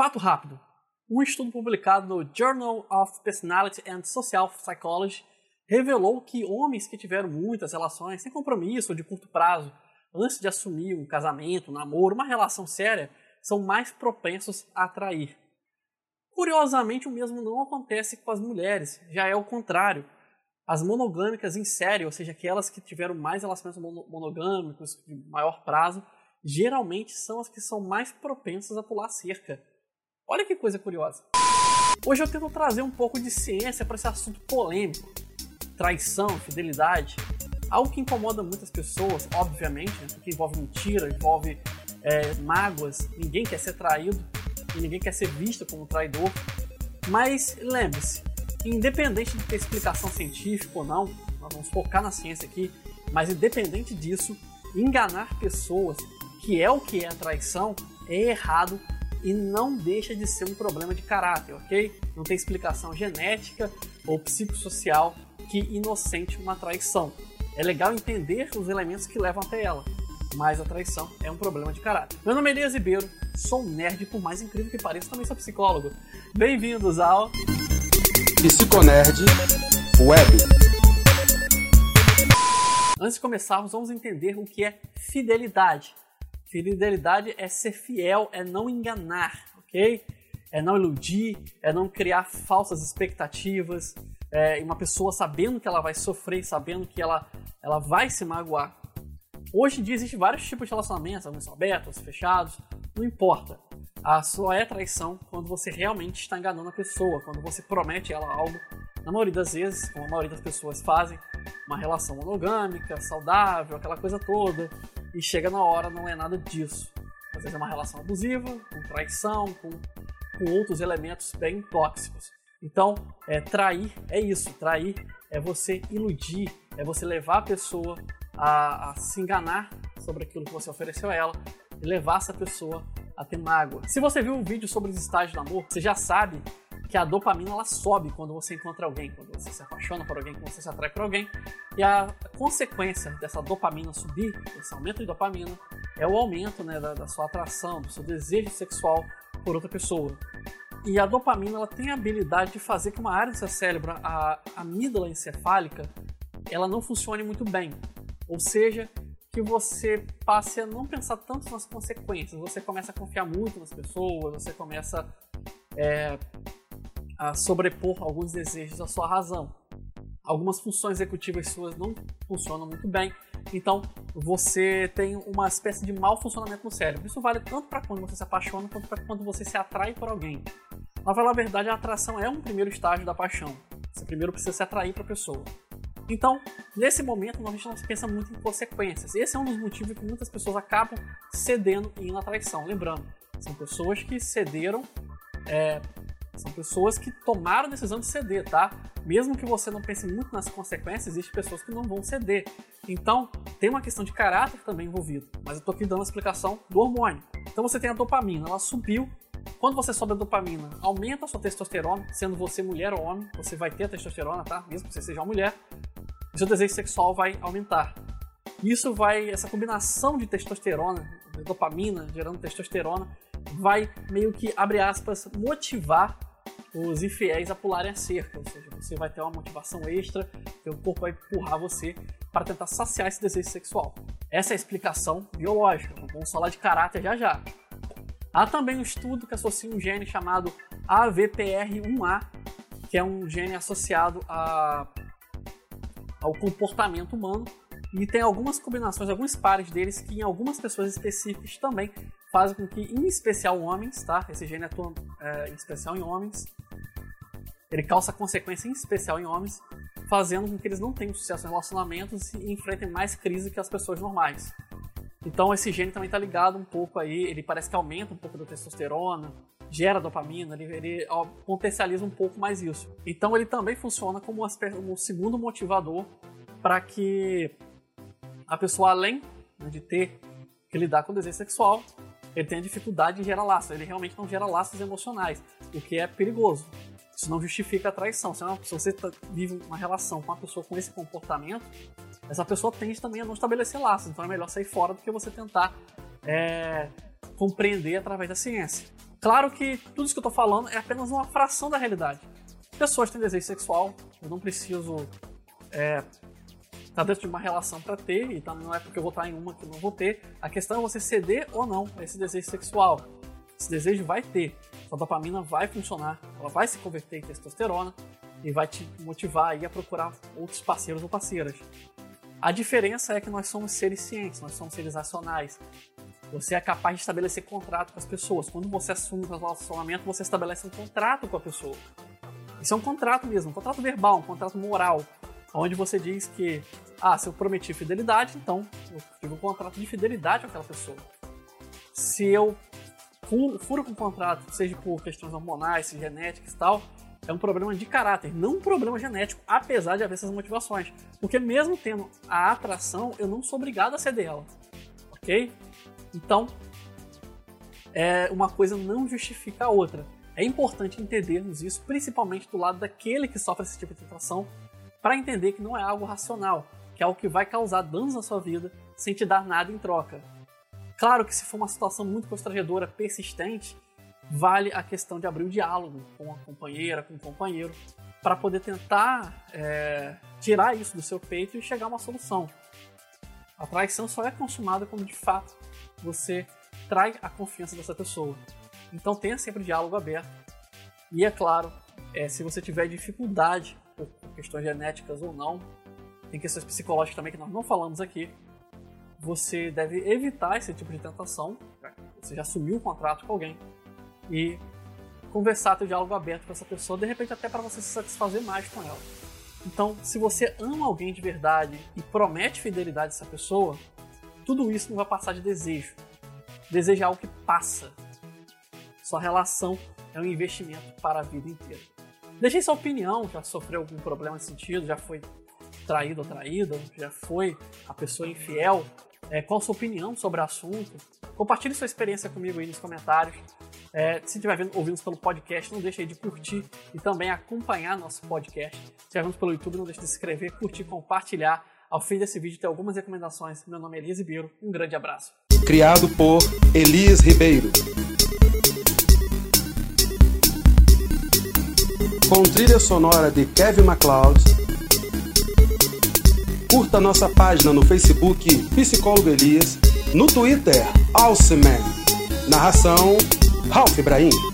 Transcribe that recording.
Fato rápido. Um estudo publicado no Journal of Personality and Social Psychology revelou que homens que tiveram muitas relações sem compromisso ou de curto prazo antes de assumir um casamento, um namoro, uma relação séria, são mais propensos a atrair. Curiosamente, o mesmo não acontece com as mulheres, já é o contrário. As monogâmicas em série, ou seja, aquelas que tiveram mais relacionamentos monogâmicos de maior prazo, geralmente são as que são mais propensas a pular cerca. Olha que coisa curiosa. Hoje eu tento trazer um pouco de ciência para esse assunto polêmico. Traição, fidelidade, algo que incomoda muitas pessoas, obviamente, né? porque envolve mentira, envolve é, mágoas, ninguém quer ser traído e ninguém quer ser visto como traidor. Mas lembre-se, independente de ter explicação científica ou não, nós vamos focar na ciência aqui, mas independente disso, enganar pessoas, que é o que é a traição, é errado e não deixa de ser um problema de caráter, ok? Não tem explicação genética ou psicossocial que inocente uma traição. É legal entender os elementos que levam até ela, mas a traição é um problema de caráter. Meu nome é Elias Ribeiro, sou um nerd, por mais incrível que pareça, também sou psicólogo. Bem-vindos ao Psiconerd Web. Antes de começarmos, vamos entender o que é fidelidade. Fidelidade é ser fiel, é não enganar, ok? É não iludir, é não criar falsas expectativas, é uma pessoa sabendo que ela vai sofrer, sabendo que ela, ela vai se magoar. Hoje em dia existem vários tipos de relacionamentos, alguns abertos, fechados, não importa. A só é traição quando você realmente está enganando a pessoa, quando você promete ela algo. Na maioria das vezes, como a maioria das pessoas fazem, uma relação monogâmica, saudável, aquela coisa toda, e chega na hora não é nada disso. Às vezes é uma relação abusiva, com traição, com, com outros elementos bem tóxicos. Então, é, trair é isso. Trair é você iludir, é você levar a pessoa a, a se enganar sobre aquilo que você ofereceu a ela e levar essa pessoa a ter mágoa. Se você viu um vídeo sobre os estágios do amor, você já sabe que a dopamina ela sobe quando você encontra alguém, quando você se apaixona por alguém, quando você se atrai por alguém. E a consequência dessa dopamina subir, esse aumento de dopamina, é o aumento né, da, da sua atração, do seu desejo sexual por outra pessoa. E a dopamina ela tem a habilidade de fazer que uma área do seu cérebro, a amígdala encefálica, ela não funcione muito bem. Ou seja, que você passe a não pensar tanto nas consequências. Você começa a confiar muito nas pessoas, você começa é, a sobrepor alguns desejos à sua razão. Algumas funções executivas suas não funcionam muito bem, então você tem uma espécie de mau funcionamento no cérebro. Isso vale tanto para quando você se apaixona quanto para quando você se atrai por alguém. Na verdade, a atração é um primeiro estágio da paixão. Você primeiro precisa se atrair para a pessoa. Então, nesse momento, a gente não pensa muito em consequências. Esse é um dos motivos que muitas pessoas acabam cedendo e indo à traição. Lembrando, são pessoas que cederam é, são pessoas que tomaram a decisão de ceder, tá? Mesmo que você não pense muito nas consequências, existem pessoas que não vão ceder. Então, tem uma questão de caráter também envolvido. Mas eu tô aqui dando a explicação do hormônio. Então você tem a dopamina, ela subiu. Quando você sobe a dopamina, aumenta a sua testosterona, sendo você mulher ou homem, você vai ter testosterona, tá? Mesmo que você seja uma mulher, o seu desejo sexual vai aumentar. Isso vai, essa combinação de testosterona, de dopamina gerando testosterona, vai meio que, abre aspas, motivar os infiéis a pularem a cerca, ou seja, você vai ter uma motivação extra, teu corpo vai empurrar você para tentar saciar esse desejo sexual. Essa é a explicação biológica, vamos falar de caráter já já. Há também um estudo que associa um gene chamado AVPR1A, que é um gene associado a, ao comportamento humano, e tem algumas combinações, alguns pares deles que em algumas pessoas específicas também fazem com que, em especial homens, tá? Esse gene atua é, em especial em homens, ele causa consequência em especial em homens, fazendo com que eles não tenham sucesso em relacionamentos e enfrentem mais crise que as pessoas normais. Então esse gene também está ligado um pouco aí, ele parece que aumenta um pouco da testosterona, gera dopamina, ele, ele potencializa um pouco mais isso. Então ele também funciona como um segundo motivador para que a pessoa, além né, de ter que lidar com o desejo sexual, ele tenha dificuldade em gerar laços. Ele realmente não gera laços emocionais, o que é perigoso. Isso não justifica a traição. Se, se você tá, vive uma relação com uma pessoa com esse comportamento, essa pessoa tende também a não estabelecer laços. Então é melhor sair fora do que você tentar é, compreender através da ciência. Claro que tudo isso que eu tô falando é apenas uma fração da realidade. Pessoas têm desejo sexual, eu não preciso é, tá dentro de uma relação para ter, então não é porque eu vou estar em uma que eu não vou ter. A questão é você ceder ou não a esse desejo sexual. Esse desejo vai ter, sua dopamina vai funcionar, ela vai se converter em testosterona e vai te motivar a procurar outros parceiros ou parceiras. A diferença é que nós somos seres cientes, nós somos seres racionais. Você é capaz de estabelecer contrato com as pessoas. Quando você assume um relacionamento, você estabelece um contrato com a pessoa. Isso é um contrato mesmo, um contrato verbal, um contrato moral, onde você diz que, ah, se eu prometi fidelidade, então eu tive um contrato de fidelidade com aquela pessoa. Se eu furo com o contrato, seja por questões hormonais, genéticas e tal, é um problema de caráter, não um problema genético, apesar de haver essas motivações. Porque mesmo tendo a atração, eu não sou obrigado a ceder ela. Ok? Então, é, uma coisa não justifica a outra. É importante entendermos isso, principalmente do lado daquele que sofre esse tipo de atração, para entender que não é algo racional, que é algo que vai causar danos na sua vida sem te dar nada em troca. Claro que se for uma situação muito constrangedora, persistente, vale a questão de abrir o diálogo com a companheira, com o companheiro, para poder tentar é, tirar isso do seu peito e chegar a uma solução. A traição só é consumada quando de fato você trai a confiança dessa pessoa. Então tenha sempre diálogo aberto. E é claro, é, se você tiver dificuldade por questões genéticas ou não, tem questões psicológicas também que nós não falamos aqui, você deve evitar esse tipo de tentação. Você já assumiu um contrato com alguém e conversar, ter um diálogo aberto com essa pessoa, de repente até para você se satisfazer mais com ela. Então, se você ama alguém de verdade e promete fidelidade a essa pessoa, tudo isso não vai passar de desejo. Desejo é algo que passa. Sua relação é um investimento para a vida inteira. Deixei sua opinião, já sofreu algum problema nesse sentido, já foi traído ou traída, já foi a pessoa infiel. É, qual a sua opinião sobre o assunto? Compartilhe sua experiência comigo aí nos comentários. É, se estiver ouvindo pelo podcast, não deixe de curtir e também acompanhar nosso podcast. Se estiver vendo pelo YouTube, não deixe de se inscrever, curtir, compartilhar. Ao fim desse vídeo tem algumas recomendações. Meu nome é Elias Ribeiro. Um grande abraço. Criado por Elias Ribeiro. Com trilha sonora de Kevin MacLeod. Curta nossa página no Facebook Psicólogo Elias, no Twitter Alceman. Narração Ralph Ibrahim.